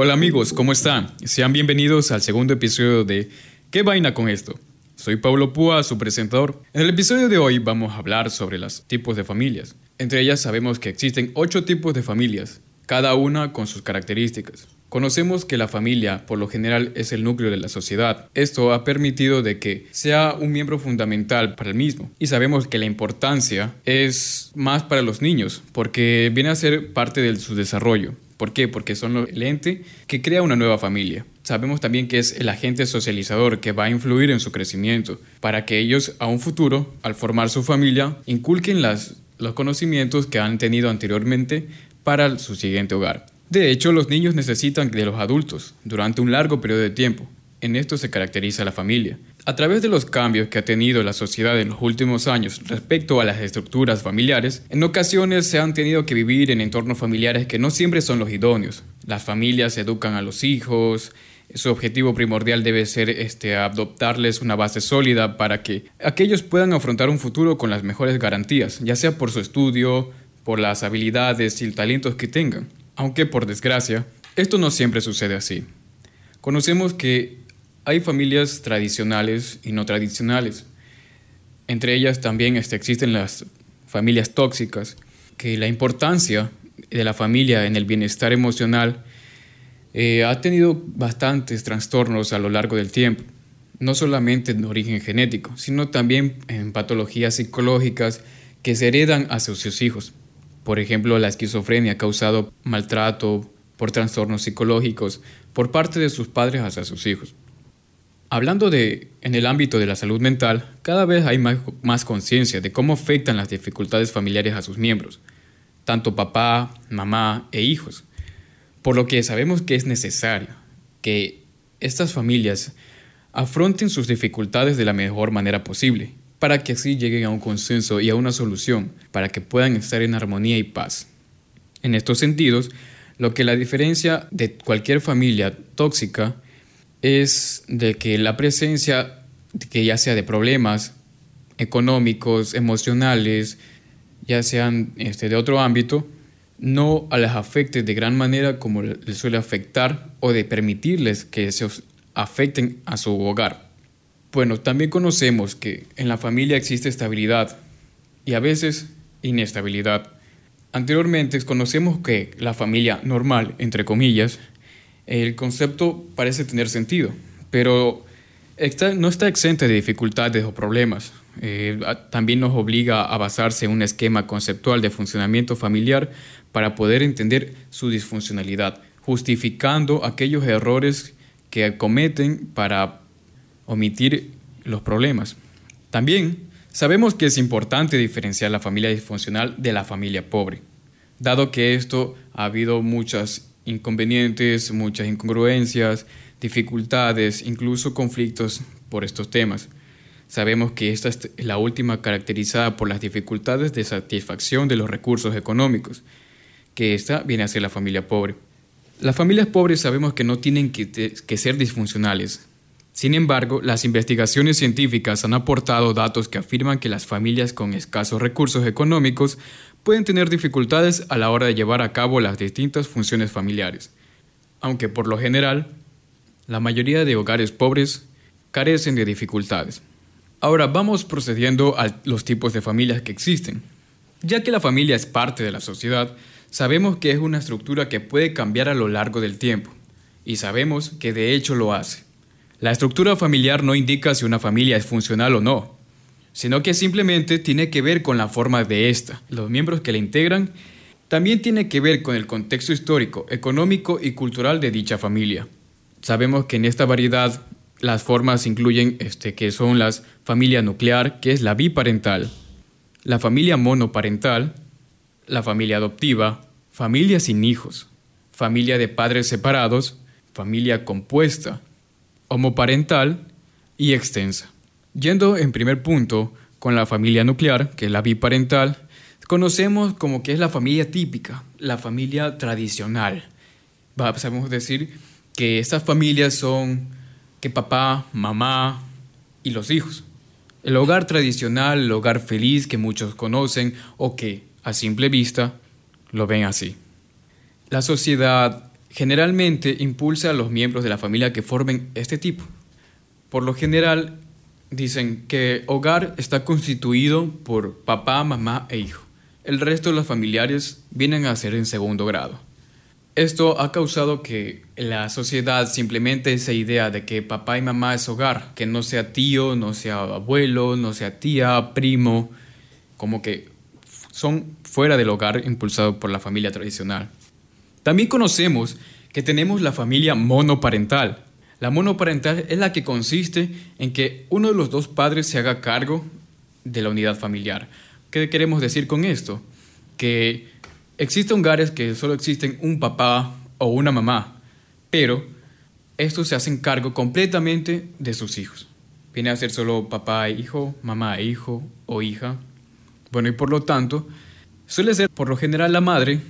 Hola amigos, ¿cómo están? Sean bienvenidos al segundo episodio de ¿Qué vaina con esto? Soy Pablo Púa, su presentador. En el episodio de hoy vamos a hablar sobre los tipos de familias. Entre ellas sabemos que existen ocho tipos de familias, cada una con sus características. Conocemos que la familia, por lo general, es el núcleo de la sociedad. Esto ha permitido de que sea un miembro fundamental para el mismo. Y sabemos que la importancia es más para los niños, porque viene a ser parte de su desarrollo. ¿Por qué? Porque son el ente que crea una nueva familia. Sabemos también que es el agente socializador que va a influir en su crecimiento, para que ellos a un futuro, al formar su familia, inculquen las, los conocimientos que han tenido anteriormente para su siguiente hogar. De hecho, los niños necesitan de los adultos durante un largo periodo de tiempo. En esto se caracteriza la familia. A través de los cambios que ha tenido la sociedad en los últimos años respecto a las estructuras familiares, en ocasiones se han tenido que vivir en entornos familiares que no siempre son los idóneos. Las familias educan a los hijos, su objetivo primordial debe ser este, adoptarles una base sólida para que aquellos puedan afrontar un futuro con las mejores garantías, ya sea por su estudio, por las habilidades y talentos que tengan. Aunque por desgracia, esto no siempre sucede así. Conocemos que hay familias tradicionales y no tradicionales. Entre ellas también este, existen las familias tóxicas, que la importancia de la familia en el bienestar emocional eh, ha tenido bastantes trastornos a lo largo del tiempo, no solamente en origen genético, sino también en patologías psicológicas que se heredan hacia sus hijos. Por ejemplo, la esquizofrenia causado maltrato por trastornos psicológicos por parte de sus padres hacia sus hijos. Hablando de en el ámbito de la salud mental, cada vez hay más, conciencia de cómo afectan las dificultades familiares a sus miembros, tanto papá, mamá e hijos. Por lo que sabemos que es necesario que estas familias afronten sus dificultades de la mejor manera posible para que así lleguen a un consenso y a una solución, para que puedan estar en armonía y paz. En estos sentidos, lo que la diferencia de cualquier familia tóxica es de que la presencia, que ya sea de problemas económicos, emocionales, ya sean este, de otro ámbito, no las afecte de gran manera como les suele afectar o de permitirles que se afecten a su hogar. Bueno, también conocemos que en la familia existe estabilidad y a veces inestabilidad. Anteriormente conocemos que la familia normal, entre comillas, el concepto parece tener sentido, pero no está exenta de dificultades o problemas. Eh, también nos obliga a basarse en un esquema conceptual de funcionamiento familiar para poder entender su disfuncionalidad, justificando aquellos errores que cometen para omitir los problemas. También sabemos que es importante diferenciar la familia disfuncional de la familia pobre, dado que esto ha habido muchos inconvenientes, muchas incongruencias, dificultades, incluso conflictos por estos temas. Sabemos que esta es la última caracterizada por las dificultades de satisfacción de los recursos económicos, que esta viene a ser la familia pobre. Las familias pobres sabemos que no tienen que, que ser disfuncionales, sin embargo, las investigaciones científicas han aportado datos que afirman que las familias con escasos recursos económicos pueden tener dificultades a la hora de llevar a cabo las distintas funciones familiares, aunque por lo general, la mayoría de hogares pobres carecen de dificultades. Ahora vamos procediendo a los tipos de familias que existen. Ya que la familia es parte de la sociedad, sabemos que es una estructura que puede cambiar a lo largo del tiempo, y sabemos que de hecho lo hace. La estructura familiar no indica si una familia es funcional o no, sino que simplemente tiene que ver con la forma de esta, los miembros que la integran, también tiene que ver con el contexto histórico, económico y cultural de dicha familia. Sabemos que en esta variedad las formas incluyen este, que son las familia nuclear, que es la biparental, la familia monoparental, la familia adoptiva, familia sin hijos, familia de padres separados, familia compuesta, homoparental y extensa. Yendo en primer punto con la familia nuclear, que es la biparental, conocemos como que es la familia típica, la familia tradicional. Podemos decir que estas familias son que papá, mamá y los hijos. El hogar tradicional, el hogar feliz que muchos conocen o que a simple vista lo ven así. La sociedad generalmente impulsa a los miembros de la familia que formen este tipo. Por lo general, dicen que hogar está constituido por papá, mamá e hijo. El resto de los familiares vienen a ser en segundo grado. Esto ha causado que la sociedad simplemente esa idea de que papá y mamá es hogar, que no sea tío, no sea abuelo, no sea tía, primo, como que son fuera del hogar impulsado por la familia tradicional. También conocemos que tenemos la familia monoparental. La monoparental es la que consiste en que uno de los dos padres se haga cargo de la unidad familiar. ¿Qué queremos decir con esto? Que existen hogares que solo existen un papá o una mamá, pero estos se hacen cargo completamente de sus hijos. Viene a ser solo papá e hijo, mamá e hijo o hija. Bueno, y por lo tanto, suele ser por lo general la madre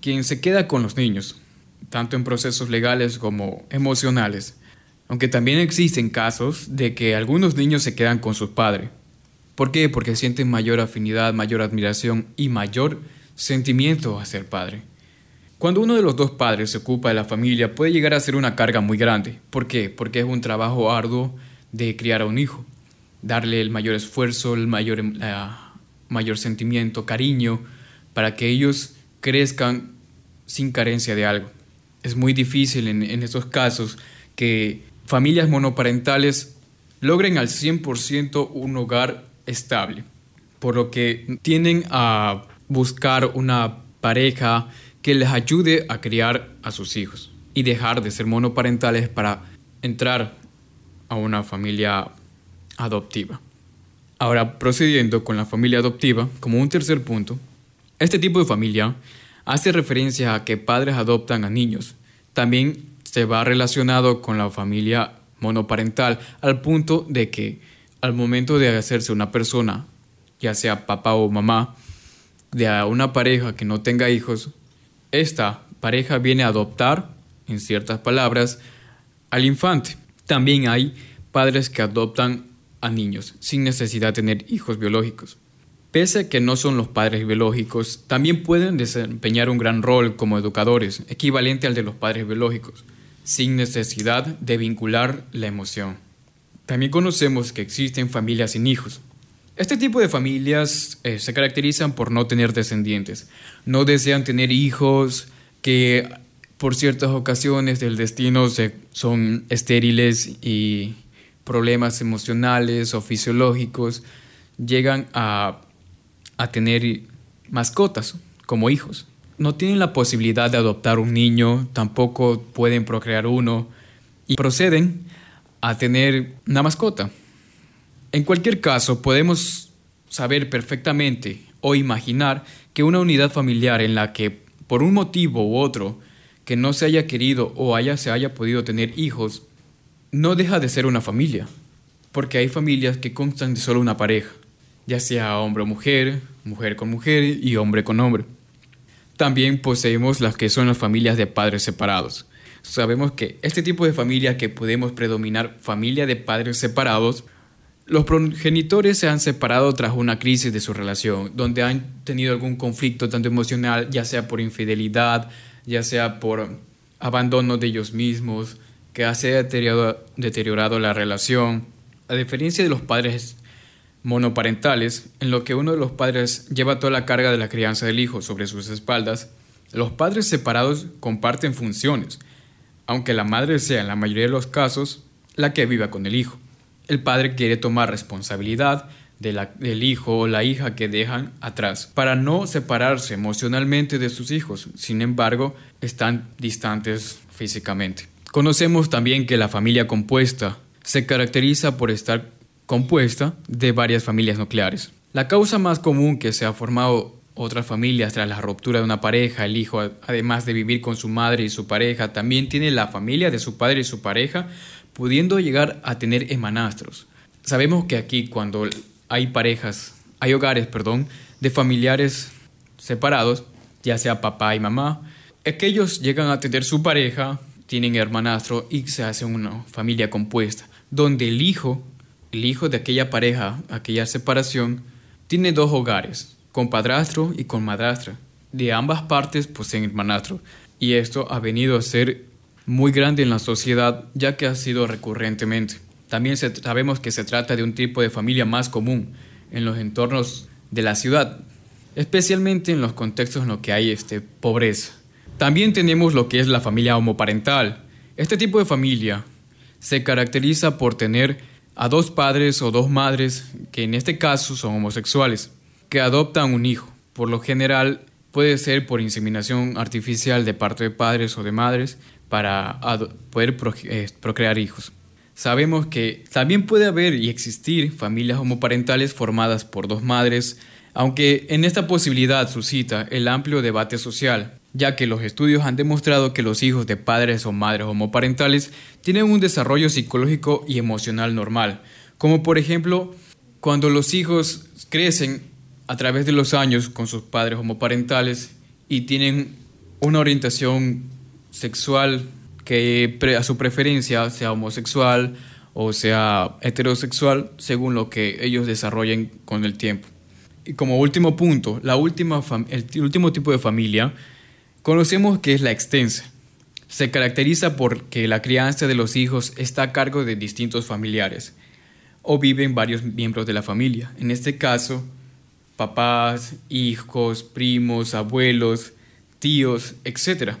quien se queda con los niños, tanto en procesos legales como emocionales, aunque también existen casos de que algunos niños se quedan con sus padres. ¿Por qué? Porque sienten mayor afinidad, mayor admiración y mayor sentimiento a ser padre. Cuando uno de los dos padres se ocupa de la familia puede llegar a ser una carga muy grande. ¿Por qué? Porque es un trabajo arduo de criar a un hijo, darle el mayor esfuerzo, el mayor, mayor sentimiento, cariño, para que ellos crezcan sin carencia de algo. Es muy difícil en, en estos casos que familias monoparentales logren al 100% un hogar estable, por lo que tienden a buscar una pareja que les ayude a criar a sus hijos y dejar de ser monoparentales para entrar a una familia adoptiva. Ahora, procediendo con la familia adoptiva, como un tercer punto, este tipo de familia hace referencia a que padres adoptan a niños. También se va relacionado con la familia monoparental al punto de que al momento de hacerse una persona, ya sea papá o mamá, de una pareja que no tenga hijos, esta pareja viene a adoptar, en ciertas palabras, al infante. También hay padres que adoptan a niños sin necesidad de tener hijos biológicos. Pese a que no son los padres biológicos, también pueden desempeñar un gran rol como educadores, equivalente al de los padres biológicos, sin necesidad de vincular la emoción. También conocemos que existen familias sin hijos. Este tipo de familias eh, se caracterizan por no tener descendientes. No desean tener hijos que por ciertas ocasiones del destino son estériles y problemas emocionales o fisiológicos llegan a a tener mascotas como hijos. No tienen la posibilidad de adoptar un niño, tampoco pueden procrear uno y proceden a tener una mascota. En cualquier caso, podemos saber perfectamente o imaginar que una unidad familiar en la que por un motivo u otro que no se haya querido o haya, se haya podido tener hijos, no deja de ser una familia, porque hay familias que constan de solo una pareja ya sea hombre o mujer, mujer con mujer y hombre con hombre. También poseemos las que son las familias de padres separados. Sabemos que este tipo de familia que podemos predominar familia de padres separados, los progenitores se han separado tras una crisis de su relación, donde han tenido algún conflicto tanto emocional, ya sea por infidelidad, ya sea por abandono de ellos mismos, que ha deteriorado, deteriorado la relación. A diferencia de los padres monoparentales, en lo que uno de los padres lleva toda la carga de la crianza del hijo sobre sus espaldas, los padres separados comparten funciones, aunque la madre sea en la mayoría de los casos la que viva con el hijo. El padre quiere tomar responsabilidad del hijo o la hija que dejan atrás para no separarse emocionalmente de sus hijos, sin embargo, están distantes físicamente. Conocemos también que la familia compuesta se caracteriza por estar compuesta de varias familias nucleares. La causa más común que se ha formado otras familias tras la ruptura de una pareja, el hijo, además de vivir con su madre y su pareja, también tiene la familia de su padre y su pareja, pudiendo llegar a tener hermanastros. Sabemos que aquí cuando hay parejas, hay hogares, perdón, de familiares separados, ya sea papá y mamá, aquellos llegan a tener su pareja, tienen hermanastro y se hace una familia compuesta, donde el hijo el hijo de aquella pareja, aquella separación, tiene dos hogares, con padrastro y con madrastra. De ambas partes poseen hermanastro. y esto ha venido a ser muy grande en la sociedad ya que ha sido recurrentemente. También sabemos que se trata de un tipo de familia más común en los entornos de la ciudad, especialmente en los contextos en los que hay este, pobreza. También tenemos lo que es la familia homoparental. Este tipo de familia se caracteriza por tener a dos padres o dos madres, que en este caso son homosexuales, que adoptan un hijo. Por lo general puede ser por inseminación artificial de parte de padres o de madres para poder eh, procrear hijos. Sabemos que también puede haber y existir familias homoparentales formadas por dos madres, aunque en esta posibilidad suscita el amplio debate social, ya que los estudios han demostrado que los hijos de padres o madres homoparentales tienen un desarrollo psicológico y emocional normal, como por ejemplo cuando los hijos crecen a través de los años con sus padres homoparentales y tienen una orientación sexual que a su preferencia sea homosexual o sea heterosexual según lo que ellos desarrollen con el tiempo. Y como último punto, la última el último tipo de familia conocemos que es la extensa. Se caracteriza porque la crianza de los hijos está a cargo de distintos familiares o viven varios miembros de la familia. En este caso, papás, hijos, primos, abuelos, tíos, etc.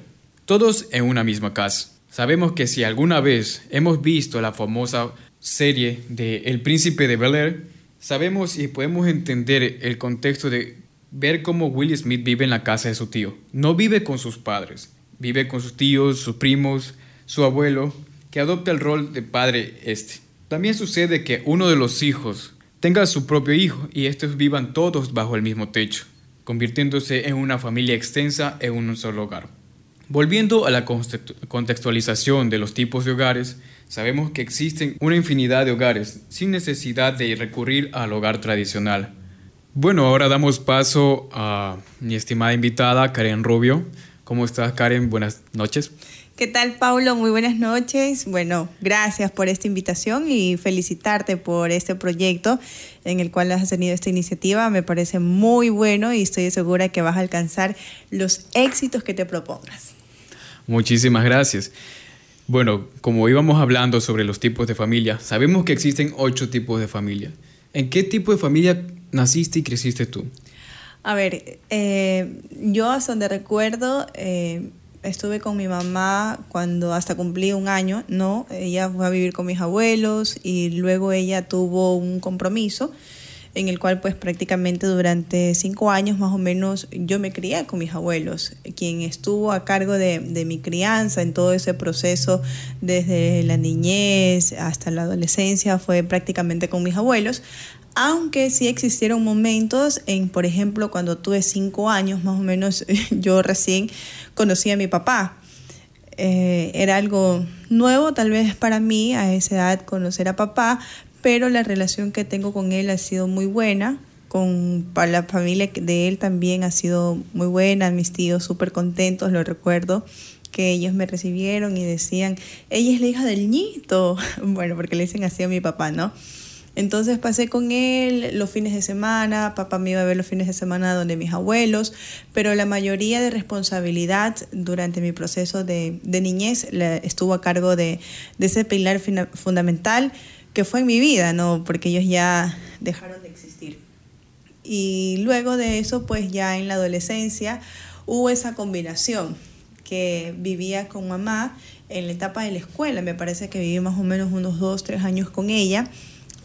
Todos en una misma casa. Sabemos que si alguna vez hemos visto la famosa serie de El Príncipe de Bel Air, sabemos y podemos entender el contexto de ver cómo Will Smith vive en la casa de su tío. No vive con sus padres, vive con sus tíos, sus primos, su abuelo, que adopta el rol de padre este. También sucede que uno de los hijos tenga su propio hijo y estos vivan todos bajo el mismo techo, convirtiéndose en una familia extensa en un solo hogar. Volviendo a la contextualización de los tipos de hogares, sabemos que existen una infinidad de hogares sin necesidad de recurrir al hogar tradicional. Bueno, ahora damos paso a mi estimada invitada Karen Rubio. ¿Cómo estás Karen? Buenas noches. ¿Qué tal, Paulo? Muy buenas noches. Bueno, gracias por esta invitación y felicitarte por este proyecto en el cual has tenido esta iniciativa. Me parece muy bueno y estoy segura que vas a alcanzar los éxitos que te propongas. Muchísimas gracias. Bueno, como íbamos hablando sobre los tipos de familia, sabemos que existen ocho tipos de familia. ¿En qué tipo de familia naciste y creciste tú? A ver, eh, yo hasta donde recuerdo, eh, estuve con mi mamá cuando hasta cumplí un año, ¿no? Ella fue a vivir con mis abuelos y luego ella tuvo un compromiso en el cual pues prácticamente durante cinco años más o menos yo me crié con mis abuelos, quien estuvo a cargo de, de mi crianza en todo ese proceso desde la niñez hasta la adolescencia fue prácticamente con mis abuelos, aunque sí existieron momentos en, por ejemplo, cuando tuve cinco años, más o menos, yo recién conocí a mi papá. Eh, era algo nuevo tal vez para mí a esa edad conocer a papá, pero la relación que tengo con él ha sido muy buena. Con para la familia de él también ha sido muy buena, mis tíos súper contentos, lo recuerdo que ellos me recibieron y decían, ella es la hija del ñito, bueno, porque le dicen así a mi papá, ¿no? Entonces pasé con él los fines de semana, papá me iba a ver los fines de semana donde mis abuelos, pero la mayoría de responsabilidad durante mi proceso de, niñez estuvo a cargo de, ese pilar fundamental que fue en mi vida, ¿no? Porque ellos ya dejaron de existir. Y luego de eso, pues ya en la adolescencia hubo esa combinación que vivía con mamá en la etapa de la escuela. Me parece que viví más o menos unos dos, tres años con ella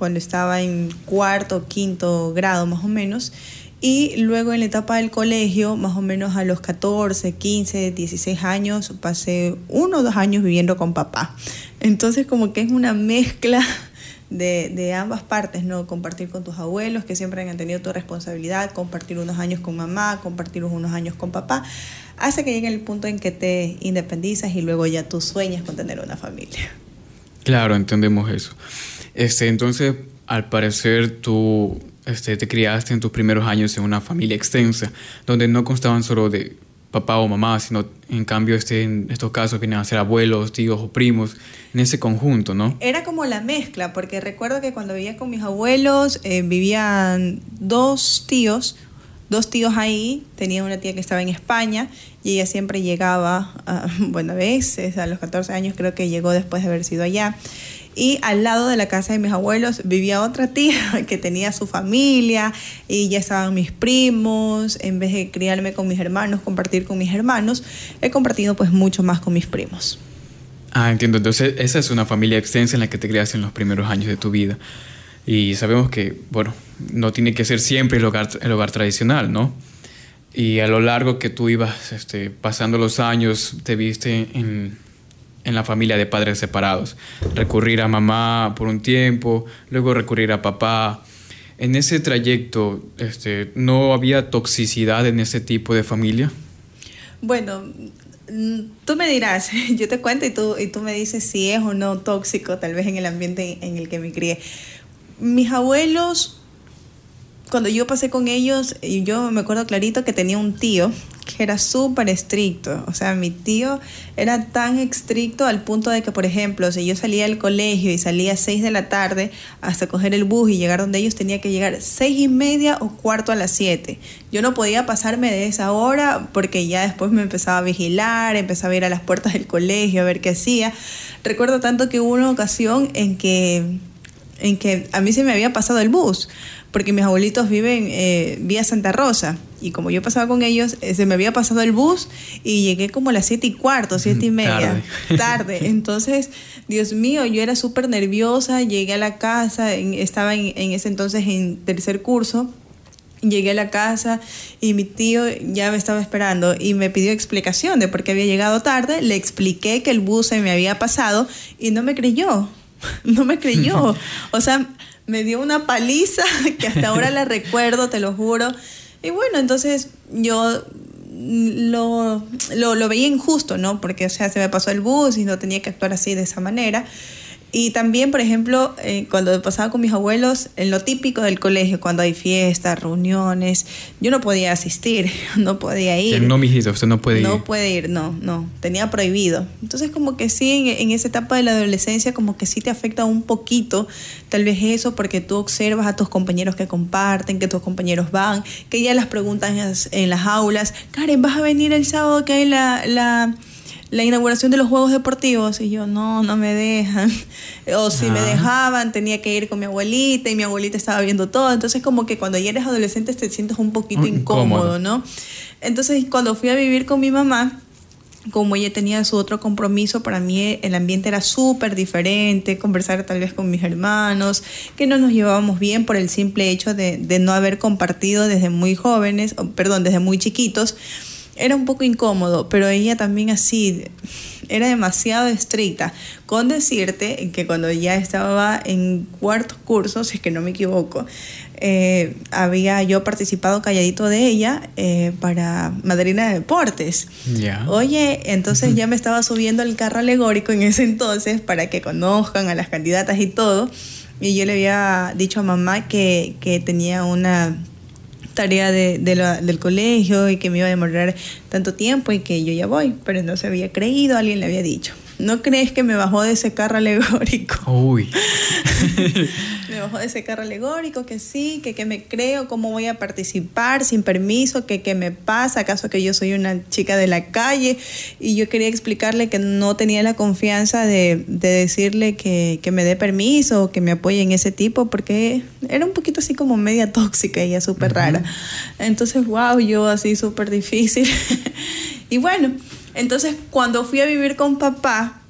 cuando estaba en cuarto, quinto grado más o menos. Y luego en la etapa del colegio, más o menos a los 14, 15, 16 años, pasé uno o dos años viviendo con papá. Entonces como que es una mezcla de, ambas partes, ¿no? Compartir con tus abuelos que siempre han tenido tu responsabilidad, compartir unos años con mamá, compartir unos años con papá, hace que llegue el punto en que te independizas y luego ya tú sueñas con tener una familia. Claro, entendemos eso. Este, entonces, al parecer, tú este, te criaste en tus primeros años en una familia extensa, donde no constaban solo de papá o mamá, sino en cambio este, en estos casos vienen a ser abuelos, tíos o primos, en ese conjunto, ¿no? Era como la mezcla, porque recuerdo que cuando vivía con mis abuelos eh, vivían dos tíos, dos tíos ahí, tenía una tía que estaba en España y ella siempre llegaba, bueno, a veces, a los 14 años creo que llegó después de haber sido allá. Y al lado de la casa de mis abuelos vivía otra tía que tenía su familia y ya estaban mis primos. En vez de criarme con mis hermanos, compartir con mis hermanos, he compartido pues mucho más con mis primos. Ah, entiendo. Entonces esa es una familia extensa en la que te crias en los primeros años de tu vida. Y sabemos que, bueno, no tiene que ser siempre el hogar, el hogar tradicional, ¿no? Y a lo largo que tú ibas este, pasando los años, te viste en, en la familia de padres separados. Recurrir a mamá por un tiempo, luego recurrir a papá. En ese trayecto, este, ¿no había toxicidad en ese tipo de familia? Bueno, mm, tú me dirás, yo te cuento y tú, y tú me dices si es o no tóxico, tal vez en el ambiente en el que me crié. Mis abuelos, cuando yo pasé con ellos, yo me acuerdo clarito que tenía un tío que era súper estricto. O sea, mi tío era tan estricto al punto de que, por ejemplo, si yo salía del colegio y salía a 6 de la tarde hasta coger el bus y llegar donde ellos, tenía que llegar seis y media o cuarto a las 7. Yo no podía pasarme de esa hora porque ya después me empezaba a vigilar, empezaba a ir a las puertas del colegio a ver qué hacía. Recuerdo tanto que hubo una ocasión en que, en que a mí se me había pasado el bus porque mis abuelitos viven eh, vía Santa Rosa. Y como yo pasaba con ellos, eh, se me había pasado el bus y llegué como a las siete y cuarto, siete y media. Tarde. Entonces, Dios mío, yo era súper nerviosa. Llegué a la casa, estaba en, en ese entonces en tercer curso. Llegué a la casa y mi tío ya me estaba esperando y me pidió explicación de por qué había llegado tarde. Le expliqué que el bus se me había pasado y no me creyó. No me creyó. O sea, me dio una paliza que hasta ahora la recuerdo, te lo juro. Y bueno, entonces yo lo, lo, lo, veía injusto, ¿no? Porque, o sea, se me pasó el bus y no tenía que actuar así de esa manera. Y también, por ejemplo, eh, cuando pasaba con mis abuelos, en lo típico del colegio, cuando hay fiestas, reuniones, yo no podía asistir, no podía ir. No, mijito, usted no puede ir. No puede ir, no, no, tenía prohibido. Entonces, como que sí, en, en, esa etapa de la adolescencia, como que sí te afecta un poquito, tal vez eso, porque tú observas a tus compañeros que comparten, que tus compañeros van, que ya las preguntan en las, en las aulas, Karen, ¿vas a venir el sábado que hay la... la la inauguración de los Juegos Deportivos y yo, no, no me dejan. O si me dejaban, tenía que ir con mi abuelita y mi abuelita estaba viendo todo. Entonces como que cuando ya eres adolescente te sientes un poquito incómodo, ¿no? Entonces cuando fui a vivir con mi mamá, como ella tenía su otro compromiso, para mí el ambiente era súper diferente, conversar tal vez con mis hermanos, que no nos llevábamos bien por el simple hecho de, de no haber compartido desde muy jóvenes, perdón, desde muy chiquitos era un poco incómodo, pero ella también así era demasiado estricta. Con decirte que cuando ya estaba en cuarto curso, si es que no me equivoco, eh, había yo participado calladito de ella eh, para madrina de deportes. Oye, entonces ya me estaba subiendo al carro alegórico en ese entonces para que conozcan a las candidatas y todo. Y yo le había dicho a mamá que, que tenía una tarea de, del colegio y que me iba a demorar tanto tiempo y que yo ya voy, pero no se había creído, alguien le había dicho. ¿No crees que me bajó de ese carro alegórico? Uy. me bajó de ese carro alegórico, que sí, que, que me creo, cómo voy a participar sin permiso, que qué me pasa, acaso que yo soy una chica de la calle. Y yo quería explicarle que no tenía la confianza de, de decirle que, que, me dé permiso o que me apoye en ese tipo, porque era un poquito así como media tóxica, ella súper rara. Entonces, wow, yo así súper difícil. y bueno. Entonces, cuando fui a vivir con papá,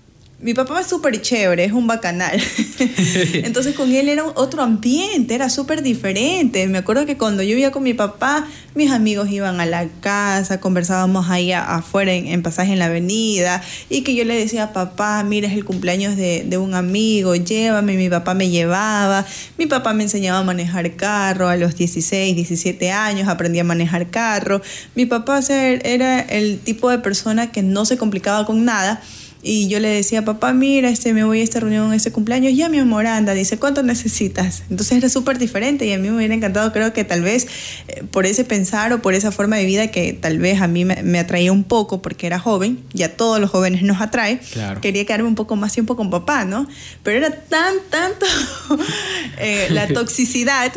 mi papá es súper chévere, es un bacanal. Entonces con él era otro ambiente, era súper diferente. Me acuerdo que cuando yo vivía con mi papá, mis amigos iban a la casa, conversábamos ahí afuera en, pasaje en la avenida y que yo le decía, papá, mira, es el cumpleaños de, de, un amigo, llévame. Mi papá me llevaba, mi papá me enseñaba a manejar carro a los 16, 17 años, aprendí a manejar carro. Mi papá era el tipo de persona que no se complicaba con nada y yo le decía, papá, mira, este, me voy a esta reunión, este cumpleaños, ya mi amor anda, dice, ¿cuánto necesitas? Entonces era súper diferente y a mí me hubiera encantado, creo que tal vez eh, por ese pensar o por esa forma de vida que tal vez a mí me, atraía un poco porque era joven, ya todos los jóvenes nos atrae, quería quedarme un poco más tiempo con papá, ¿no? Pero era tan, tanto eh, la toxicidad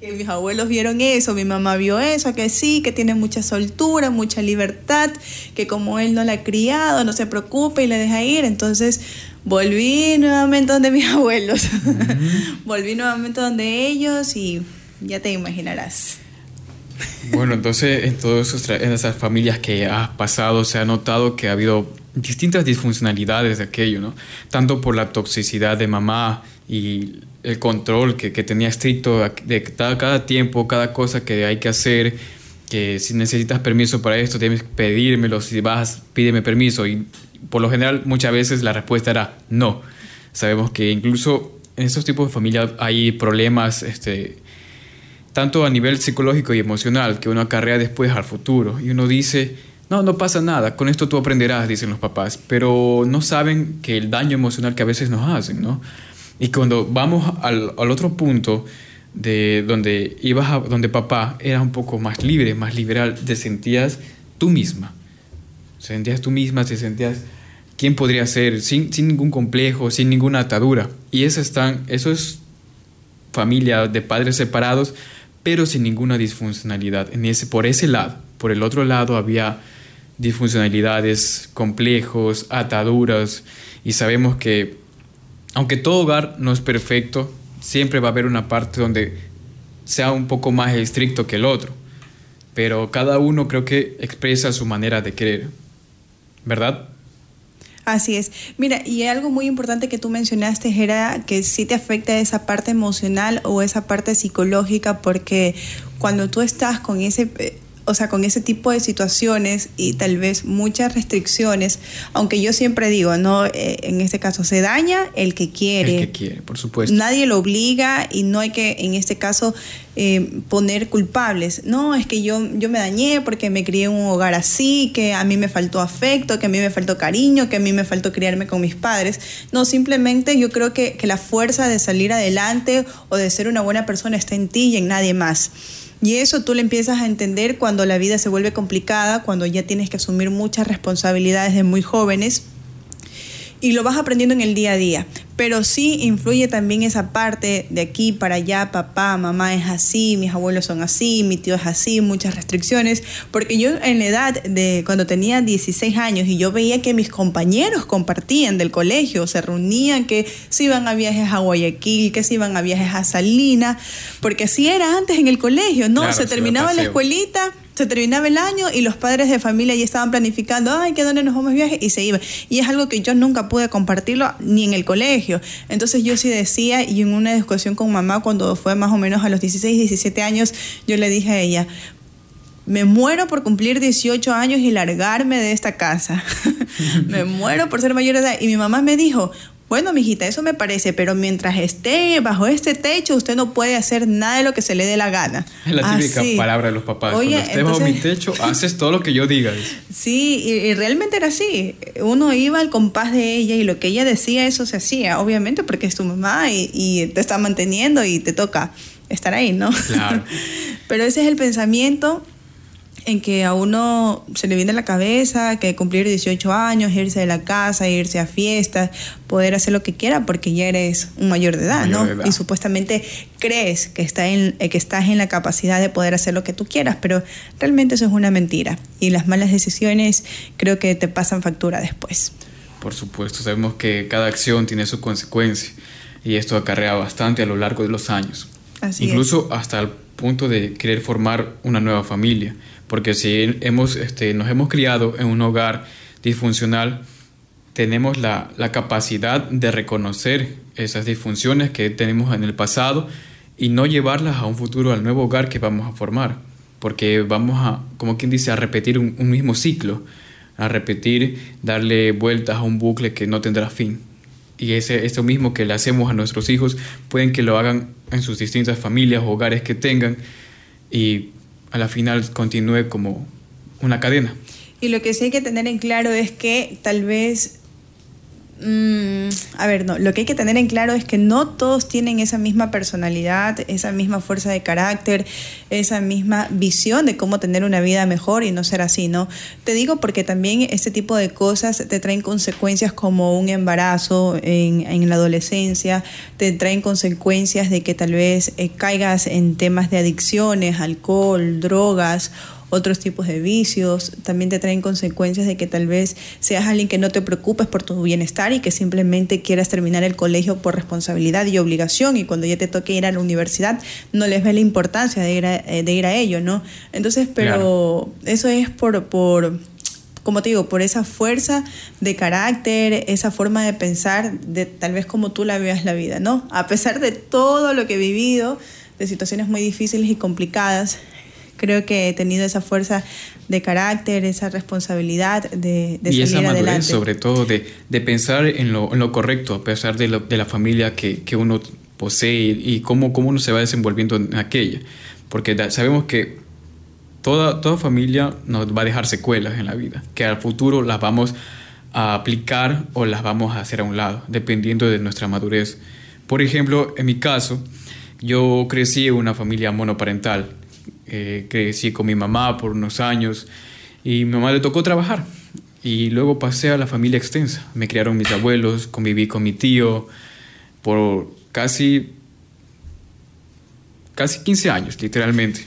que mis abuelos vieron eso, mi mamá vio eso, que sí, que tiene mucha soltura, mucha libertad, que como él no la ha criado, no se preocupe y le deja ir. Entonces volví nuevamente donde mis abuelos, volví nuevamente donde ellos y ya te imaginarás. Bueno, entonces en todas esas familias que has pasado se ha notado que ha habido distintas disfuncionalidades de aquello, ¿no? Tanto por la toxicidad de mamá y el control que, que tenía estricto de cada, cada, tiempo, cada cosa que hay que hacer, que si necesitas permiso para esto, tienes que pedírmelo, si vas, pídeme permiso. Y por lo general muchas veces la respuesta era no. Sabemos que incluso en estos tipos de familia hay problemas, este, tanto a nivel psicológico y emocional, que uno acarrea después al futuro. Y uno dice, no, no pasa nada, con esto tú aprenderás, dicen los papás, pero no saben que el daño emocional que a veces nos hacen, ¿no? Y cuando vamos al, al otro punto de donde ibas donde papá era un poco más libre, más liberal, te sentías tú misma. Te sentías tú misma, te sentías quién podría ser, sin, sin ningún complejo, sin ninguna atadura. Y eso, están, eso es familia de padres separados, pero sin ninguna disfuncionalidad. En ese, por ese lado, por el otro lado había disfuncionalidades, complejos, ataduras, y sabemos que aunque todo hogar no es perfecto, siempre va a haber una parte donde sea un poco más estricto que el otro. Pero cada uno creo que expresa su manera de querer. ¿Verdad? Así es. Mira, y algo muy importante que tú mencionaste era que sí te afecta esa parte emocional o esa parte psicológica, porque cuando tú estás con ese eh, o sea, con ese tipo de situaciones y tal vez muchas restricciones, aunque yo siempre digo, no, eh, en este caso se daña el que quiere. El que quiere, por supuesto. Nadie lo obliga y no hay que, en este caso, eh, poner culpables. No, es que yo, yo me dañé porque me crié en un hogar así, que a mí me faltó afecto, que a mí me faltó cariño, que a mí me faltó criarme con mis padres. No, simplemente yo creo que, que la fuerza de salir adelante o de ser una buena persona está en ti y en nadie más. Y eso tú le empiezas a entender cuando la vida se vuelve complicada, cuando ya tienes que asumir muchas responsabilidades de muy jóvenes y lo vas aprendiendo en el día a día. Pero sí influye también esa parte de aquí para allá, papá, mamá es así, mis abuelos son así, mi tío es así, muchas restricciones. Porque yo en la edad de cuando tenía 16 años y yo veía que mis compañeros compartían del colegio, se reunían, que se iban a viajes a Guayaquil, que se iban a viajes a Salina, porque así era antes en el colegio, ¿no? se terminaba la escuelita se terminaba el año y los padres de familia ya estaban planificando, ay, ¿qué dónde nos vamos de viaje? Y se iban. Y es algo que yo nunca pude compartirlo ni en el colegio. Entonces yo sí decía, y en una discusión con mamá, cuando fue más o menos a los 16, 17 años, yo le dije a ella, me muero por cumplir 18 años y largarme de esta casa. me muero por ser mayor de edad. Y mi mamá me dijo, bueno, mijita, eso me parece, pero mientras esté bajo este techo, usted no puede hacer nada de lo que se le dé la gana. Es la típica palabra de los papás. Oye, Cuando estés bajo mi techo, haces todo lo que yo diga. Sí, y, realmente era así. Uno iba al compás de ella y lo que ella decía, eso se hacía, obviamente, porque es tu mamá y, y te está manteniendo y te toca estar ahí, ¿no? Claro. pero ese es el pensamiento en que a uno se le viene a la cabeza que cumplir 18 años, irse de la casa, irse a fiestas, poder hacer lo que quiera porque ya eres un mayor de edad, ¿no? Y supuestamente crees que, está en, que estás en la capacidad de poder hacer lo que tú quieras, pero realmente eso es una mentira. Y las malas decisiones creo que te pasan factura después. Por supuesto, sabemos que cada acción tiene su consecuencia y esto acarrea bastante a lo largo de los años. Así Incluso hasta el punto de querer formar una nueva familia porque si hemos, este, nos hemos criado en un hogar disfuncional, tenemos la, la, capacidad de reconocer esas disfunciones que tenemos en el pasado y no llevarlas a un futuro, al nuevo hogar que vamos a formar, porque vamos a, como quien dice, a repetir un, mismo ciclo, a repetir, darle vueltas a un bucle que no tendrá fin. Y ese, eso mismo que le hacemos a nuestros hijos, pueden que lo hagan en sus distintas familias hogares que tengan, y a la final continúe como una cadena. Y lo que sí hay que tener en claro es que tal vez Mm, a ver, no, lo que hay que tener en claro es que no todos tienen esa misma personalidad, esa misma fuerza de carácter, esa misma visión de cómo tener una vida mejor y no ser así, ¿no? Te digo porque también este tipo de cosas te traen consecuencias como un embarazo en, la adolescencia, te traen consecuencias de que tal vez eh, caigas en temas de adicciones, alcohol, drogas otros tipos de vicios, también te traen consecuencias de que tal vez seas alguien que no te preocupes por tu bienestar y que simplemente quieras terminar el colegio por responsabilidad y obligación y cuando ya te toque ir a la universidad no les ve la importancia de ir a, eh, de ir a ello, ¿no? Entonces, pero eso es por, por, como te digo, por esa fuerza de carácter, esa forma de pensar, de tal vez como tú la veas la vida, ¿no? A pesar de todo lo que he vivido, de situaciones muy difíciles y complicadas, creo que he tenido esa fuerza de carácter, esa responsabilidad de, de y esa madurez, sobre todo, de, de pensar en lo, en lo, correcto, a pesar de, lo, de la familia que, que, uno posee y cómo, cómo uno se va desenvolviendo en aquella. Porque sabemos que toda, toda familia nos va a dejar secuelas en la vida, que al futuro las vamos a aplicar o las vamos a hacer a un lado, dependiendo de nuestra madurez. Por ejemplo, en mi caso, yo crecí en una familia monoparental eh, crecí con mi mamá por unos años y mi mamá le tocó trabajar. Y luego pasé a la familia extensa. Me criaron mis abuelos, conviví con mi tío por casi, casi 15 años, literalmente.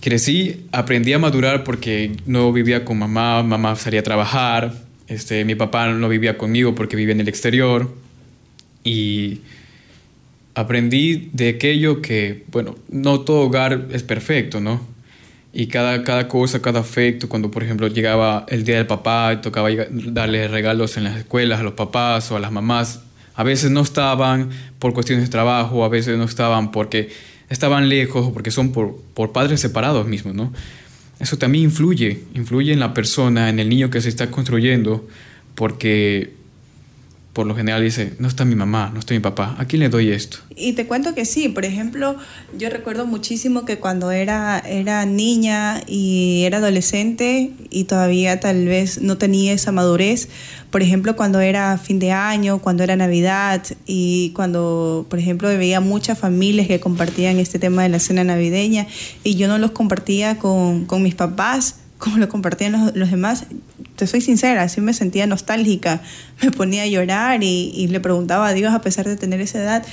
Crecí, aprendí a madurar porque no vivía con mamá, mamá salía a trabajar, este, mi papá no vivía conmigo porque vivía en el exterior. Y aprendí de aquello que, bueno, no todo hogar es perfecto, ¿no? Y cada, cada cosa, cada afecto, cuando por ejemplo llegaba el día del papá y tocaba darle regalos en las escuelas a los papás o a las mamás, a veces no estaban por cuestiones de trabajo, a veces no estaban porque estaban lejos o porque son por, por padres separados mismos, ¿no? Eso también influye, influye en la persona, en el niño que se está construyendo, porque por lo general dice, no está mi mamá, no está mi papá, ¿a quién le doy esto? Y te cuento que sí, por ejemplo, yo recuerdo muchísimo que cuando era, era niña y era adolescente y todavía tal vez no tenía esa madurez, por ejemplo, cuando era fin de año, cuando era Navidad y cuando, por ejemplo, veía muchas familias que compartían este tema de la cena navideña y yo no los compartía con, con mis papás, como lo compartían los, los, demás, te soy sincera, sí me sentía nostálgica, me ponía a llorar y, le preguntaba a Dios, a pesar de tener esa edad,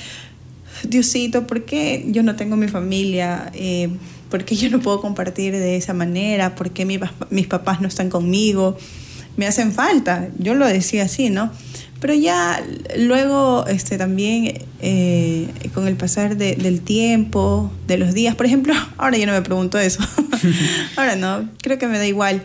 Diosito, ¿por qué yo no tengo mi familia? Eh, ¿Por qué yo no puedo compartir de esa manera? ¿Por qué mi, mis papás no están conmigo? Me hacen falta, yo lo decía así, ¿no? Pero ya luego este, también eh, con el pasar de, del tiempo, de los días, por ejemplo, ahora yo no me pregunto eso. ahora no, creo que me da igual,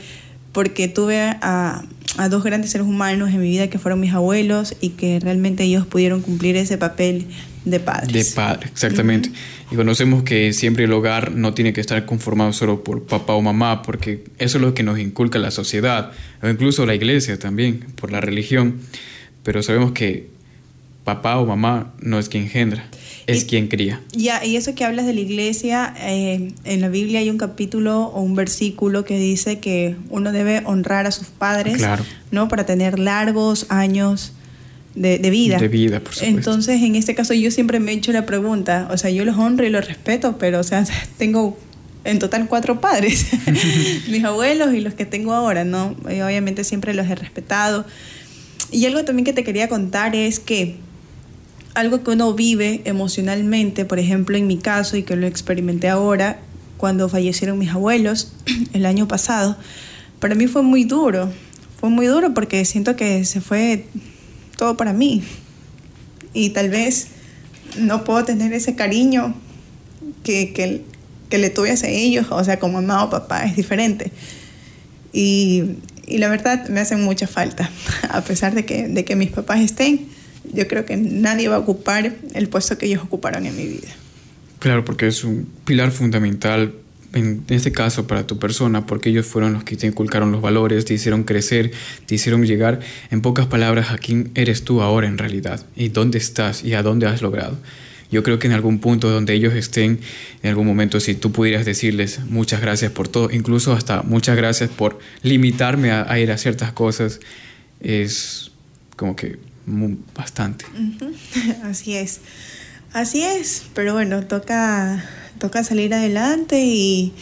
porque tuve a, a, dos grandes seres humanos en mi vida que fueron mis abuelos y que realmente ellos pudieron cumplir ese papel de padres. De padre, exactamente. Uh -huh. Y conocemos que siempre el hogar no tiene que estar conformado solo por papá o mamá, porque eso es lo que nos inculca la sociedad, o incluso la iglesia también, por la religión pero sabemos que papá o mamá no es quien engendra, es y, quien cría. Ya, y eso que hablas de la iglesia, eh, en la Biblia hay un capítulo o un versículo que dice que uno debe honrar a sus padres, claro. ¿no? Para tener largos años de, de, vida. De vida, por supuesto. Entonces, en este caso yo siempre me he hecho la pregunta, o sea, yo los honro y los respeto, pero, o sea, tengo en total cuatro padres, mis abuelos y los que tengo ahora, ¿no? Y obviamente siempre los he respetado. Y algo también que te quería contar es que algo que uno vive emocionalmente, por ejemplo en mi caso y que lo experimenté ahora, cuando fallecieron mis abuelos el año pasado, para mí fue muy duro. Fue muy duro porque siento que se fue todo para mí. Y tal vez no puedo tener ese cariño que, que, que le tuve hacia ellos, o sea, como mamá o papá, es diferente. Y, y la verdad me hacen mucha falta. A pesar de que, de que mis papás estén, yo creo que nadie va a ocupar el puesto que ellos ocuparon en mi vida. Claro, porque es un pilar fundamental en este caso para tu persona, porque ellos fueron los que te inculcaron los valores, te hicieron crecer, te hicieron llegar, en pocas palabras, a quién eres tú ahora en realidad, y dónde estás y a dónde has logrado. Yo creo que en algún punto donde ellos estén, en algún momento, si tú pudieras decirles muchas gracias por todo, incluso hasta muchas gracias por limitarme a, a ir a ciertas cosas, es como que bastante. Así es. Así es, pero bueno, toca, toca salir adelante y,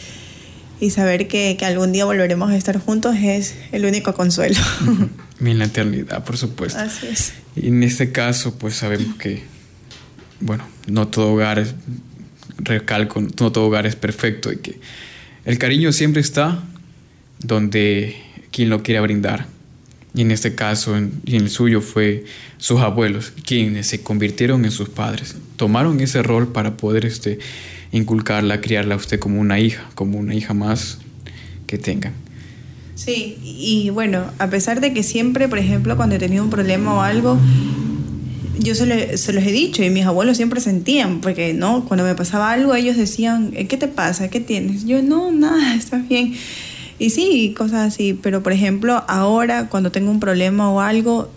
saber que, algún día volveremos a estar juntos es el único consuelo. En la eternidad, por supuesto. Así es. Y en este caso, pues sabemos que, bueno, no todo hogar es, recalco, no todo hogar es perfecto y que el cariño siempre está donde quien lo quiera brindar. Y en este caso, y en el suyo, fue sus abuelos, quienes se convirtieron en sus padres. Tomaron ese rol para poder este, inculcarla, criarla a usted como una hija, como una hija más que tengan. Sí, y bueno, a pesar de que siempre, por ejemplo, cuando he tenido un problema o algo, yo se, se, los he dicho y mis abuelos siempre sentían, porque no, cuando me pasaba algo ellos decían, ¿qué te pasa? ¿Qué tienes? Yo no, nada, está bien. Y sí, cosas así, pero por ejemplo, ahora cuando tengo un problema o algo,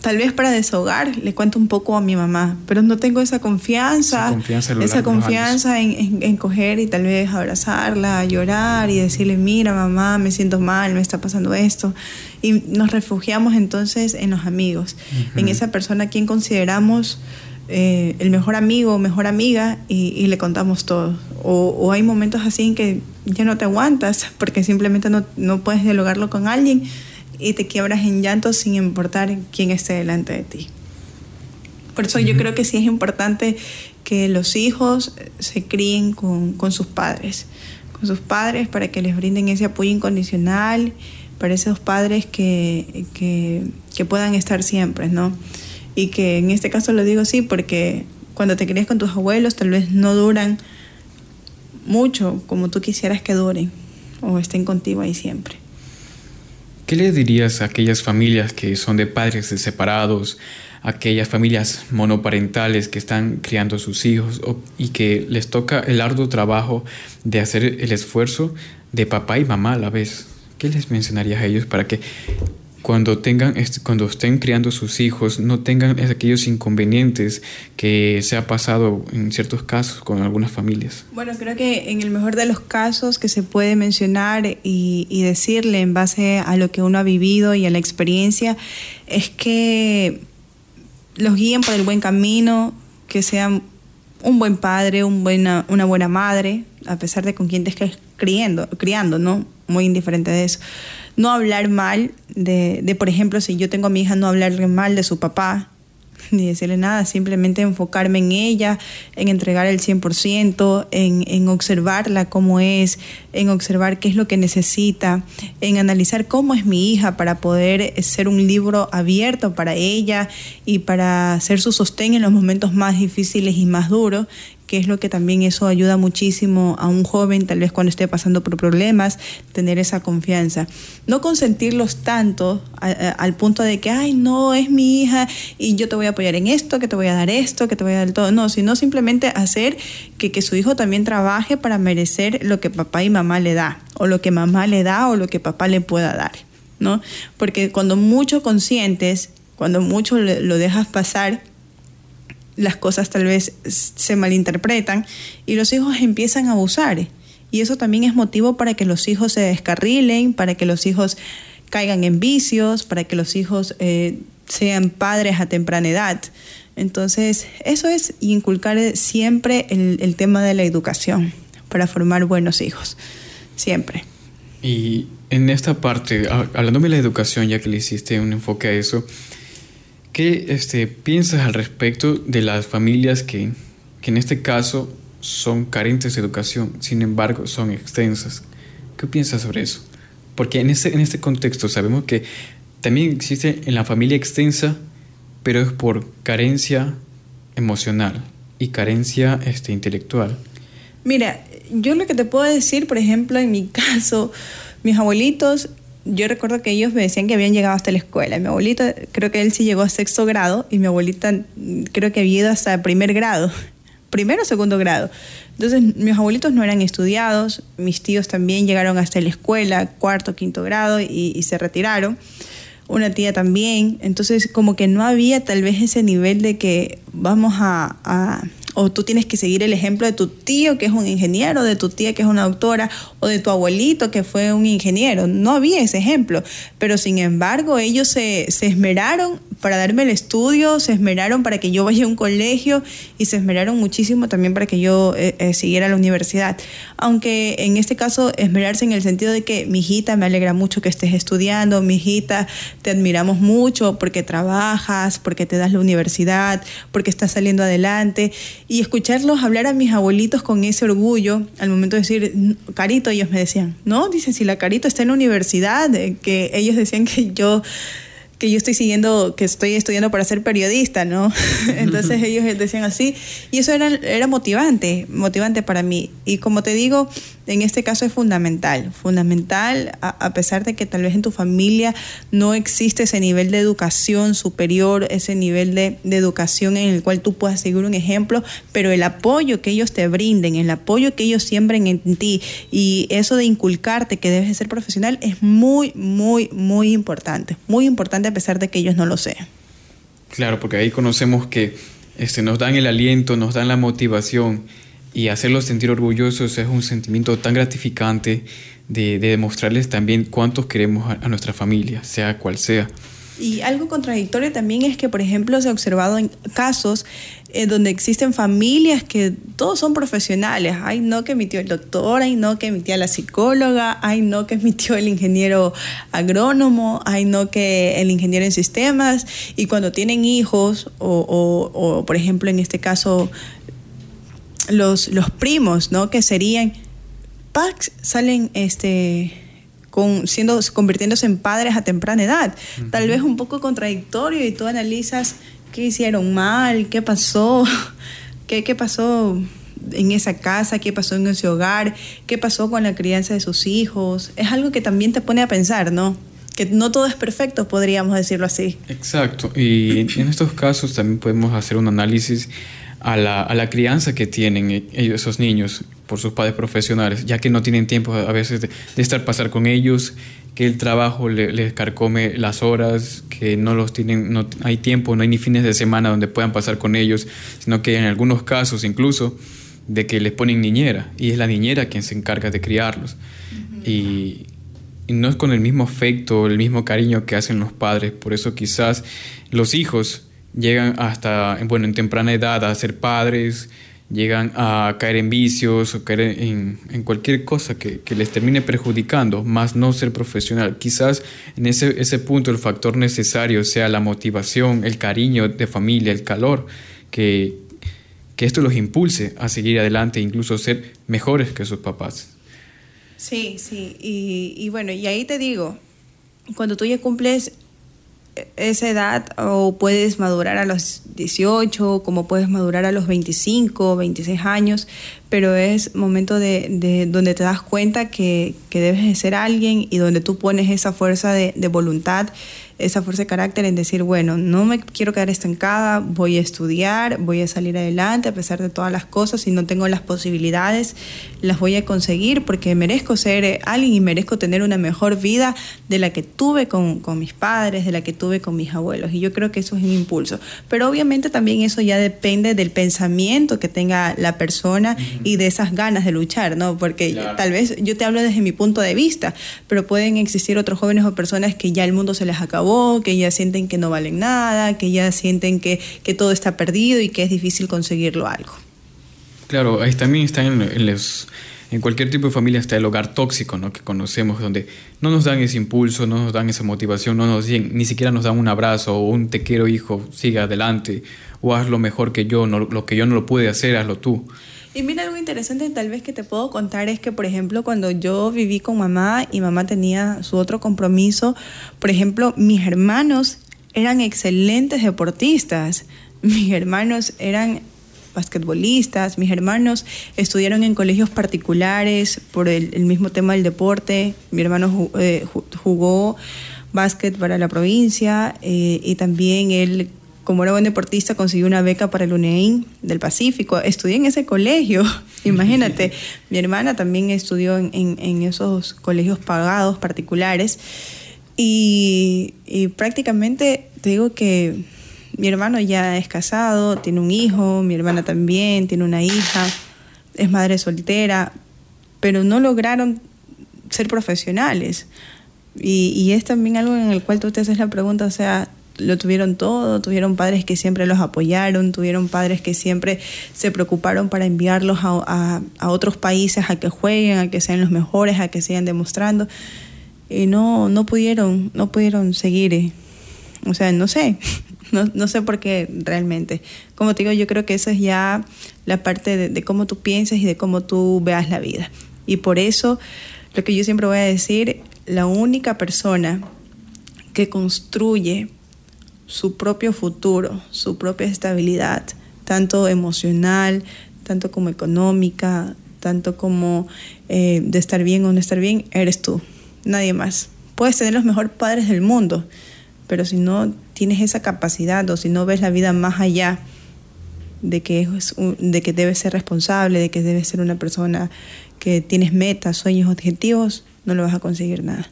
tal vez para desahogar le cuento un poco a mi mamá, pero no tengo esa confianza, esa confianza, en, en, coger y tal vez abrazarla, llorar y decirle, mira mamá, me siento mal, me está pasando esto. Y nos refugiamos entonces en los amigos, en esa persona a quien consideramos eh, el mejor amigo o mejor amiga y, le contamos todo. O, hay momentos así en que ya no te aguantas porque simplemente no, no puedes dialogarlo con alguien y te quiebras en llanto sin importar quién esté delante de ti. Por eso yo creo que sí es importante que los hijos se críen con, con, sus padres, con sus padres para que les brinden ese apoyo incondicional, para esos padres que, que, que puedan estar siempre, ¿no? y que en este caso lo digo sí porque cuando te crías con tus abuelos tal vez no duran mucho como tú quisieras que duren o estén contigo ahí siempre. ¿Qué le dirías a aquellas familias que son de padres separados, aquellas familias monoparentales que están criando a sus hijos y que les toca el arduo trabajo de hacer el esfuerzo de papá y mamá a la vez? ¿Qué les mencionarías a ellos para que cuando tengan cuando estén criando sus hijos no tengan aquellos inconvenientes que se ha pasado en ciertos casos con algunas familias. Bueno, creo que en el mejor de los casos que se puede mencionar y, y decirle en base a lo que uno ha vivido y a la experiencia es que los guíen por el buen camino, que sean un buen padre, una buena madre, a pesar de con quién te estés criando, criando, ¿no? Muy indiferente de eso no hablar mal de, de, por ejemplo, si yo tengo a mi hija, no hablarle mal de su papá, ni decirle nada, simplemente enfocarme en ella, en entregar el 100%, en, en observarla cómo es, en observar qué es lo que necesita, en analizar cómo es mi hija para poder ser un libro abierto para ella y para ser su sostén en los momentos más difíciles y más duros que es lo que también eso ayuda muchísimo a un joven, tal vez cuando esté pasando por problemas, tener esa confianza. No consentirlos tanto al punto de que, ay, no, es mi hija y yo te voy a apoyar en esto, que te voy a dar esto, que te voy a dar todo. No, sino simplemente hacer que, que su hijo también trabaje para merecer lo que papá y mamá le da, o lo que mamá le da, o lo que papá le pueda dar. ¿no? Porque cuando mucho conscientes, cuando mucho lo dejas pasar, las cosas tal vez se malinterpretan y los hijos empiezan a abusar. Y eso también es motivo para que los hijos se descarrilen, para que los hijos caigan en vicios, para que los hijos eh, sean padres a temprana edad. Entonces, eso es inculcar siempre el, el tema de la educación para formar buenos hijos, siempre. Y en esta parte, hablando de la educación, ya que le hiciste un enfoque a eso, ¿Qué este, piensas al respecto de las familias que, que en este caso son carentes de educación, sin embargo son extensas? ¿Qué piensas sobre eso? Porque en este, en este contexto sabemos que también existe en la familia extensa, pero es por carencia emocional y carencia este, intelectual. Mira, yo lo que te puedo decir, por ejemplo, en mi caso, mis abuelitos yo recuerdo que ellos me decían que habían llegado hasta la escuela. Mi abuelita, creo que él sí llegó a sexto grado y mi abuelita mm, creo que había ido hasta primer grado, primero o segundo grado. Entonces, mis abuelitos no eran estudiados, mis tíos también llegaron hasta la escuela, cuarto, quinto grado y, se retiraron. una tía también. Entonces, como que no había tal vez ese nivel de que vamos a, o tú tienes que seguir el ejemplo de tu tío que es un ingeniero, de tu tía que es una doctora, o de tu abuelito que fue un ingeniero. No había ese ejemplo, pero sin embargo ellos se, se esmeraron para darme el estudio, se esmeraron para que yo vaya a un colegio y se esmeraron muchísimo también para que yo eh, eh, siguiera la universidad. Aunque en este caso esmerarse en el sentido de que mi hijita me alegra mucho que estés estudiando, mi hijita te admiramos mucho porque trabajas, porque te das la universidad, porque estás saliendo adelante y escucharlos hablar a mis abuelitos con ese orgullo al momento de decir Carito, ellos me decían, no, dicen si la Carito está en la universidad, eh, que ellos decían que yo que yo estoy siguiendo, que estoy estudiando para ser periodista, ¿no? Entonces ellos decían así, y eso era, era motivante, motivante para mí. Y como te digo, en este caso es fundamental, fundamental, a, pesar de que tal vez en tu familia no existe ese nivel de educación superior, ese nivel de, educación en el cual tú puedas seguir un ejemplo, pero el apoyo que ellos te brinden, el apoyo que ellos siembren en ti y eso de inculcarte que debes ser profesional es muy, muy, muy importante, muy importante a pesar de que ellos no lo sean. Claro, porque ahí conocemos que este, nos dan el aliento, nos dan la motivación y hacerlos sentir orgullosos es un sentimiento tan gratificante de, demostrarles también cuántos queremos a, nuestra familia, sea cual sea. Y algo contradictorio también es que, por ejemplo, se ha observado en casos eh, donde existen familias que todos son profesionales. Ay, no que mi el doctor, ay, no que mi la psicóloga, ay, no que mi el ingeniero agrónomo, ay, no que el ingeniero en sistemas. Y cuando tienen hijos, o, o por ejemplo, en este caso, los, los primos, ¿no? Que serían, Pax salen este, con, siendo, convirtiéndose en padres a temprana edad. Tal vez un poco contradictorio y tú analizas qué hicieron mal, qué pasó, qué, qué pasó en esa casa, qué pasó en ese hogar, qué pasó con la crianza de sus hijos. Es algo que también te pone a pensar, ¿no? Que no todo es perfecto, podríamos decirlo así. Exacto. Y en estos casos también podemos hacer un análisis a la, a la crianza que tienen e, esos niños por sus padres profesionales, ya que no tienen tiempo a veces de, estar pasar con ellos, que el trabajo les carcome las horas, que no los tienen, no hay tiempo, no hay ni fines de semana donde puedan pasar con ellos, sino que en algunos casos incluso de que les ponen niñera y es la niñera quien se encarga de criarlos. y, y no es con el mismo afecto, el mismo cariño que hacen los padres, por eso quizás los hijos llegan hasta, bueno, en temprana edad a ser padres, llegan a caer en vicios o caer en, en cualquier cosa que, que, les termine perjudicando, más no ser profesional. Quizás en ese, ese punto el factor necesario sea la motivación, el cariño de familia, el calor, que, que esto los impulse a seguir adelante incluso ser mejores que sus papás. Sí, sí, y, y bueno, y ahí te digo, cuando tú ya cumples esa edad o puedes madurar a los 18, como puedes madurar a los 25, 26 años, pero es momento de, de donde te das cuenta que, que, debes de ser alguien y donde tú pones esa fuerza de, de voluntad esa fuerza de carácter en decir, bueno, no me quiero quedar estancada, voy a estudiar, voy a salir adelante a pesar de todas las cosas, si no tengo las posibilidades, las voy a conseguir porque merezco ser eh, alguien y merezco tener una mejor vida de la que tuve con, con mis padres, de la que tuve con mis abuelos. Y yo creo que eso es un impulso. Pero obviamente también eso ya depende del pensamiento que tenga la persona y de esas ganas de luchar, ¿no? Porque tal vez yo te hablo desde mi punto de vista, pero pueden existir otros jóvenes o personas que ya el mundo se les acabó que ya sienten que no valen nada, que ya sienten que, que todo está perdido y que es difícil conseguirlo algo. Claro, ahí también está en, los, en cualquier tipo de familia está el hogar tóxico, ¿no? Que conocemos, donde no nos dan ese impulso, no nos dan esa motivación, no nos ni siquiera nos dan un abrazo o un te quiero hijo, sigue adelante, o haz lo mejor que yo, no, lo que yo no lo pude hacer, hazlo tú. Y mira, algo interesante tal vez que te puedo contar es que, por ejemplo, cuando yo viví con mamá y mamá tenía su otro compromiso, por ejemplo, mis hermanos eran excelentes deportistas, mis hermanos eran basquetbolistas, mis hermanos estudiaron en colegios particulares por el, mismo tema del deporte, mi hermano eh, jugó básquet para la provincia eh, y también él como era buen deportista, consiguió una beca para el UNEIN del Pacífico. Estudié en ese colegio, imagínate. Mi hermana también estudió en, esos colegios pagados particulares. Y, y prácticamente te digo que mi hermano ya es casado, tiene un hijo, mi hermana también, tiene una hija, es madre soltera, pero no lograron ser profesionales. Y, y es también algo en el cual tú te haces la pregunta, o sea, lo tuvieron todo, tuvieron padres que siempre los apoyaron, tuvieron padres que siempre se preocuparon para enviarlos a, a, a, otros países a que jueguen, a que sean los mejores, a que sigan demostrando. Y no, no pudieron, no pudieron seguir. Eh. O sea, no sé, no, no, sé por qué realmente. Como te digo, yo creo que esa es ya la parte de, de cómo tú piensas y de cómo tú veas la vida. Y por eso, lo que yo siempre voy a decir, la única persona que construye su propio futuro, su propia estabilidad, tanto emocional, tanto como económica, tanto como eh, de estar bien o no estar bien, eres tú, nadie más. Puedes tener los mejores padres del mundo, pero si no tienes esa capacidad o si no ves la vida más allá de que, es un, de que debes ser responsable, de que debes ser una persona que tienes metas, sueños, objetivos, no lo vas a conseguir nada.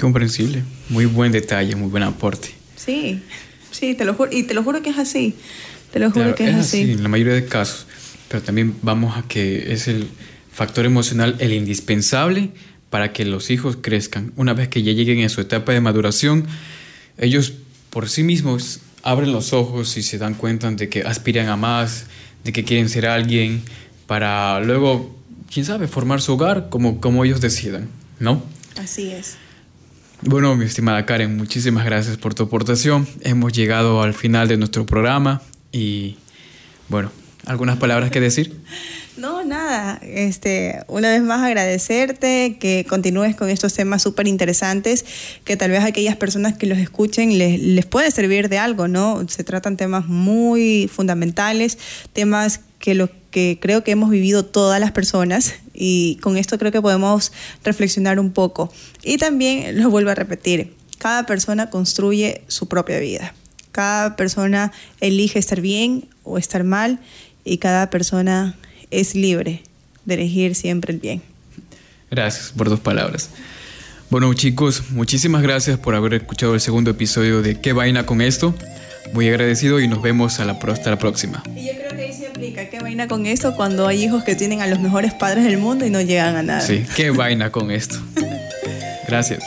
Comprensible. Muy buen detalle, muy buen aporte. Sí, sí, te lo juro. Y te lo juro que es así. Te lo juro claro, que es, es así. así. En la mayoría de casos. Pero también vamos a que es el factor emocional el indispensable para que los hijos crezcan. Una vez que ya lleguen a su etapa de maduración, ellos por sí mismos abren los ojos y se dan cuenta de que aspiran a más, de que quieren ser alguien, para luego, quién sabe, formar su hogar como, como ellos decidan, ¿no? Así es. Bueno, mi estimada Karen, muchísimas gracias por tu aportación. Hemos llegado al final de nuestro programa y, bueno, ¿algunas palabras que decir? No, nada. Este, una vez más agradecerte que continúes con estos temas súper interesantes, que tal vez aquellas personas que los escuchen les, les puede servir de algo, ¿no? Se tratan temas muy fundamentales, temas que lo que creo que hemos vivido todas las personas y con esto creo que podemos reflexionar un poco. Y también lo vuelvo a repetir, cada persona construye su propia vida. Cada persona elige estar bien o estar mal y cada persona es libre de elegir siempre el bien. Gracias por tus palabras. Bueno chicos, muchísimas gracias por haber escuchado el segundo episodio de ¿Qué vaina con esto? Muy agradecido y nos vemos a la, hasta la próxima. Aplica, ¿qué vaina con esto cuando hay hijos que tienen a los mejores padres del mundo y no llegan a nada? Sí, ¿qué vaina con esto? Gracias.